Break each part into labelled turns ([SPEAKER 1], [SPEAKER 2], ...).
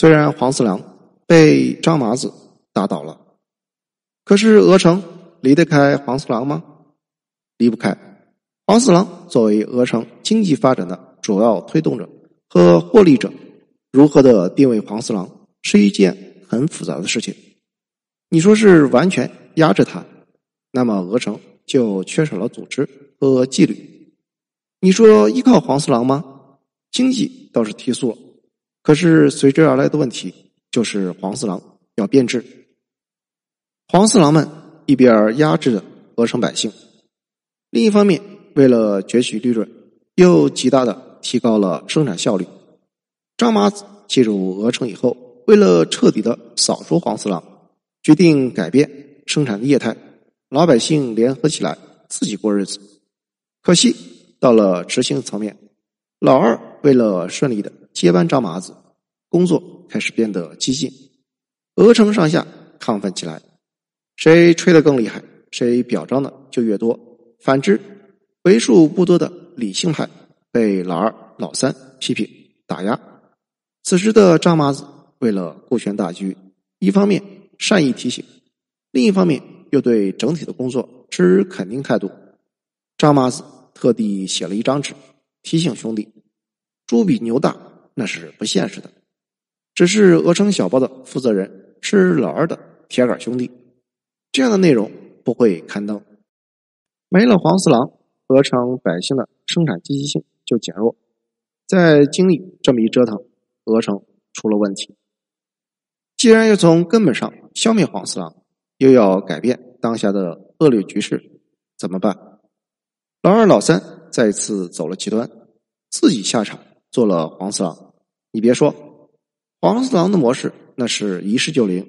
[SPEAKER 1] 虽然黄四郎被张麻子打倒了，可是鹅城离得开黄四郎吗？离不开。黄四郎作为鹅城经济发展的主要推动者和获利者，如何的定位黄四郎是一件很复杂的事情。你说是完全压制他，那么鹅城就缺少了组织和纪律。你说依靠黄四郎吗？经济倒是提速了，可是随之而来的问题就是黄四郎要变质。黄四郎们一边压制着鹅城百姓，另一方面为了攫取利润，又极大的提高了生产效率。张麻子进入鹅城以后，为了彻底的扫除黄四郎。决定改变生产的业态，老百姓联合起来自己过日子。可惜到了执行层面，老二为了顺利的接班张麻子，工作开始变得激进，鹅城上下亢奋起来，谁吹得更厉害，谁表彰的就越多。反之，为数不多的理性派被老二、老三批评打压。此时的张麻子为了顾全大局，一方面。善意提醒，另一方面又对整体的工作持肯定态度。张麻子特地写了一张纸，提醒兄弟：“猪比牛大，那是不现实的。只是鹅城小报的负责人是老二的铁杆兄弟，这样的内容不会刊登。没了黄四郎，鹅城百姓的生产积极性就减弱。在经历这么一折腾，鹅城出了问题。既然要从根本上，消灭黄四郎，又要改变当下的恶劣局势，怎么办？老二、老三再次走了极端，自己下场做了黄四郎。你别说，黄四郎的模式那是一试就灵，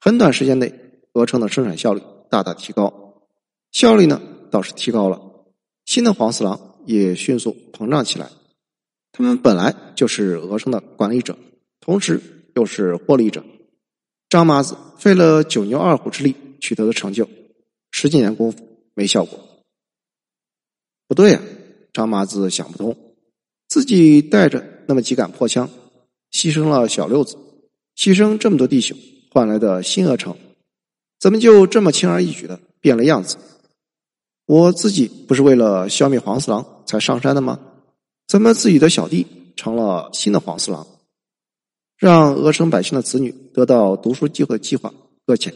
[SPEAKER 1] 很短时间内，鹅城的生产效率大大提高，效率呢倒是提高了。新的黄四郎也迅速膨胀起来。他们本来就是鹅城的管理者，同时又是获利者。张麻子费了九牛二虎之力取得的成就，十几年功夫没效果。不对呀，张麻子想不通，自己带着那么几杆破枪，牺牲了小六子，牺牲这么多弟兄换来的新鹅城，怎么就这么轻而易举的变了样子？我自己不是为了消灭黄四郎才上山的吗？怎么自己的小弟成了新的黄四郎？让鹅城百姓的子女得到读书机会的计划搁浅，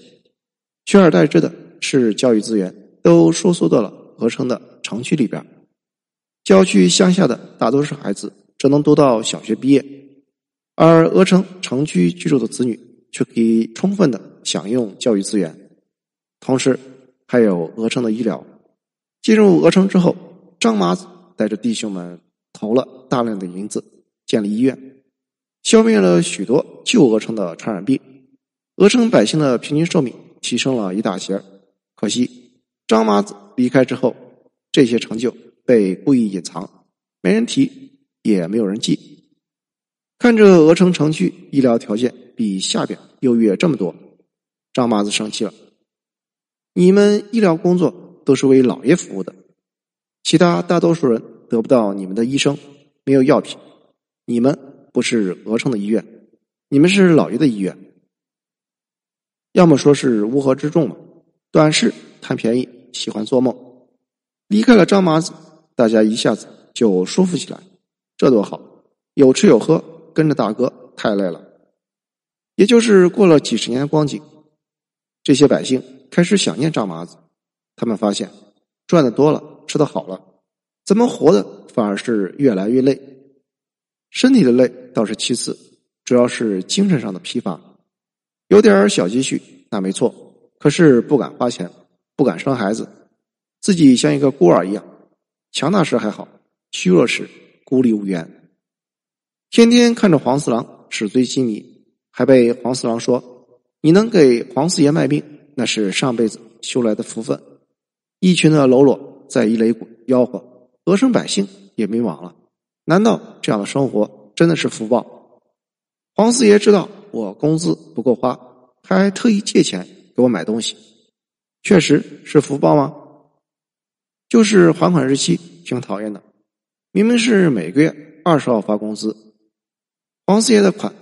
[SPEAKER 1] 取而代之的是教育资源都收缩到了鹅城的城区里边，郊区乡下的大多数孩子只能读到小学毕业，而鹅城城区居住的子女却可以充分的享用教育资源，同时还有鹅城的医疗。进入鹅城之后，张麻子带着弟兄们投了大量的银子建立医院。消灭了许多旧鹅城的传染病，鹅城百姓的平均寿命提升了一大截可惜张麻子离开之后，这些成就被故意隐藏，没人提，也没有人记。看着鹅城城区医疗条件比下边优越这么多，张麻子生气了。你们医疗工作都是为老爷服务的，其他大多数人得不到你们的医生，没有药品，你们。不是鹅城的医院，你们是老爷的医院。要么说是乌合之众嘛，短视贪便宜，喜欢做梦。离开了张麻子，大家一下子就舒服起来，这多好，有吃有喝，跟着大哥太累了。也就是过了几十年的光景，这些百姓开始想念张麻子。他们发现赚的多了，吃的好了，怎么活的反而是越来越累。身体的累倒是其次，主要是精神上的疲乏。有点小积蓄那没错，可是不敢花钱，不敢生孩子，自己像一个孤儿一样。强大时还好，虚弱时孤立无援。天天看着黄四郎纸醉金迷，还被黄四郎说：“你能给黄四爷卖命，那是上辈子修来的福分。”一群的喽啰在一擂鼓吆喝，鹅城百姓也迷茫了。难道这样的生活真的是福报？黄四爷知道我工资不够花，还特意借钱给我买东西，确实是福报吗？就是还款日期挺讨厌的，明明是每个月二十号发工资，黄四爷的款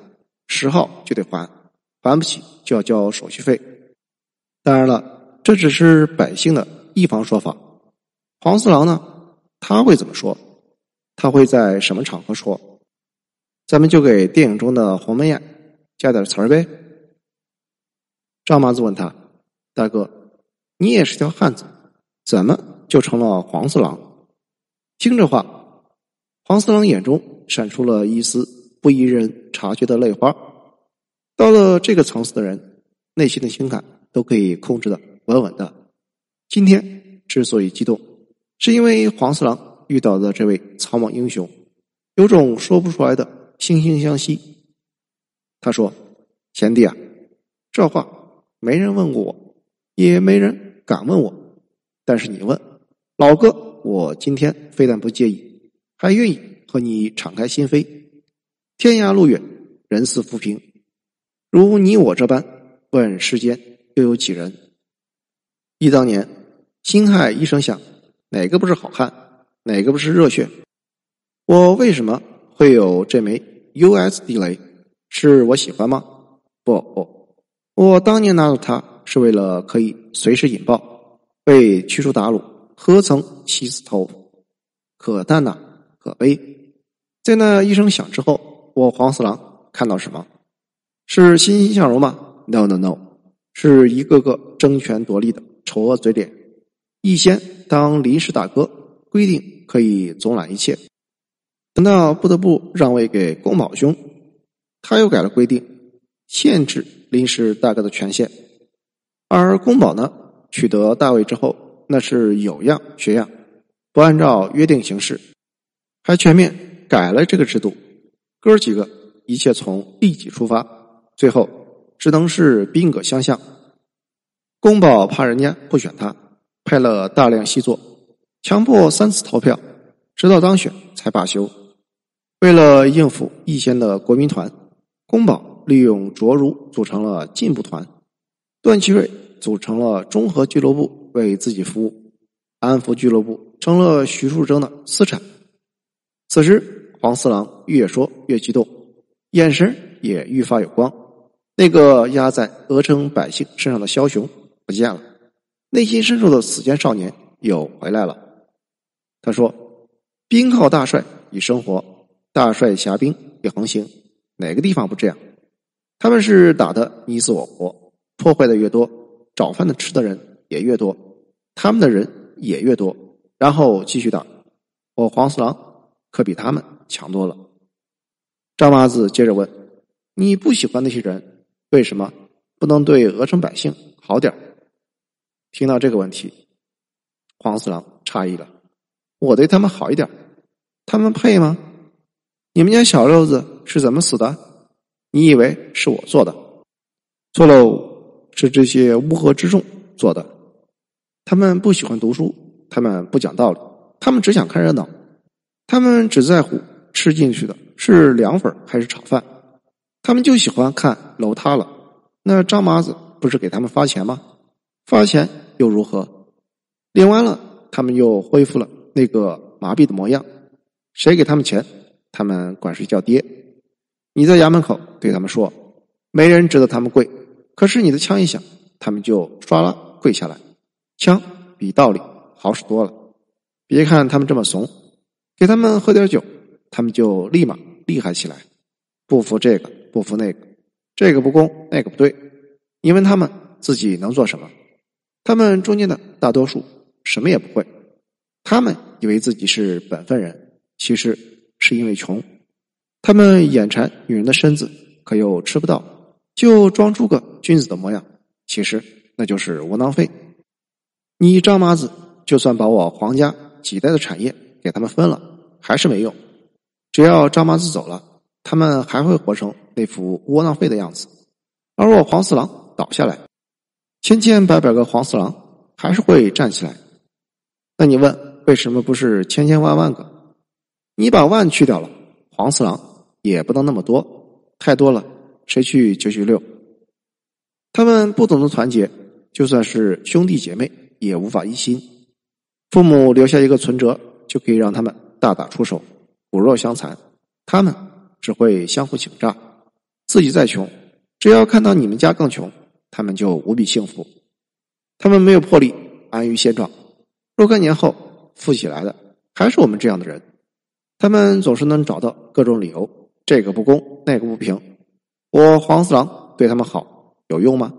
[SPEAKER 1] 十号就得还，还不起就要交手续费。当然了，这只是百姓的一方说法。黄四郎呢，他会怎么说？他会在什么场合说？咱们就给电影中的鸿门宴加点词儿呗。张麻子问他：“大哥，你也是条汉子，怎么就成了黄四郎？”听这话，黄四郎眼中闪出了一丝不宜人察觉的泪花。到了这个层次的人，内心的情感都可以控制的稳稳的。今天之所以激动，是因为黄四郎遇到的这位草莽英雄，有种说不出来的惺惺相惜。他说：“贤弟啊，这话没人问过我，也没人敢问我，但是你问，老哥。”我今天非但不介意，还愿意和你敞开心扉。天涯路远，人似浮萍。如你我这般，问世间又有几人？忆当年，辛亥一声响，哪个不是好汉？哪个不是热血？我为什么会有这枚 U.S. 地雷？是我喜欢吗？不不，我当年拿到它是为了可以随时引爆，被驱逐鞑虏。何曾惜死头？可叹呐，可悲！在那一声响之后，我黄四郎看到什么？是欣欣向荣吗？No No No，是一个个争权夺利的丑恶嘴脸。一先当临时大哥，规定可以总揽一切，等到不得不让位给宫保兄，他又改了规定，限制临时大哥的权限。而宫保呢，取得大位之后。那是有样学样，不按照约定行事，还全面改了这个制度。哥几个一切从利己出发，最后只能是兵戈相向。宫保怕人家不选他，派了大量细作，强迫三次投票，直到当选才罢休。为了应付易先的国民团，宫保利用卓如组成了进步团，段祺瑞组成了中和俱乐部。为自己服务，安福俱乐部成了徐树铮的私产。此时，黄四郎越说越激动，眼神也愈发有光。那个压在鹅城百姓身上的枭雄不见了，内心深处的死间少年又回来了。他说：“兵靠大帅以生活，大帅辖兵以横行，哪个地方不这样？他们是打的你死我活，破坏的越多，找饭的吃的人也越多。”他们的人也越多，然后继续打。我黄四郎可比他们强多了。张麻子接着问：“你不喜欢那些人，为什么不能对鹅城百姓好点听到这个问题，黄四郎诧异了：“我对他们好一点，他们配吗？你们家小六子是怎么死的？你以为是我做的？错喽，是这些乌合之众做的。”他们不喜欢读书，他们不讲道理，他们只想看热闹，他们只在乎吃进去的是凉粉还是炒饭，他们就喜欢看楼塌了。那张麻子不是给他们发钱吗？发钱又如何？领完了，他们又恢复了那个麻痹的模样。谁给他们钱，他们管谁叫爹。你在衙门口对他们说，没人值得他们跪，可是你的枪一响，他们就唰啦跪下来。枪比道理好使多了。别看他们这么怂，给他们喝点酒，他们就立马厉害起来。不服这个，不服那个，这个不公，那个不对。你问他们自己能做什么？他们中间的大多数什么也不会。他们以为自己是本分人，其实是因为穷。他们眼馋女人的身子，可又吃不到，就装出个君子的模样。其实那就是窝囊废。你张麻子，就算把我黄家几代的产业给他们分了，还是没用。只要张麻子走了，他们还会活成那副窝囊废的样子。而我黄四郎倒下来，千千百百个黄四郎还是会站起来。那你问，为什么不是千千万万个？你把万去掉了，黄四郎也不能那么多，太多了，谁去九九六？他们不懂得团结，就算是兄弟姐妹。也无法一心，父母留下一个存折，就可以让他们大打出手，骨肉相残。他们只会相互请诈，自己再穷，只要看到你们家更穷，他们就无比幸福。他们没有魄力，安于现状。若干年后富起来的还是我们这样的人，他们总是能找到各种理由，这个不公，那个不平。我黄四郎对他们好有用吗？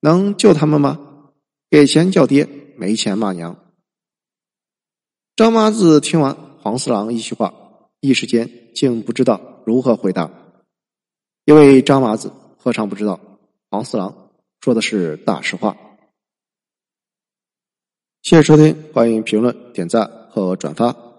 [SPEAKER 1] 能救他们吗？给钱叫爹，没钱骂娘。张麻子听完黄四郎一席话，一时间竟不知道如何回答，因为张麻子何尝不知道黄四郎说的是大实话。谢谢收听，欢迎评论、点赞和转发。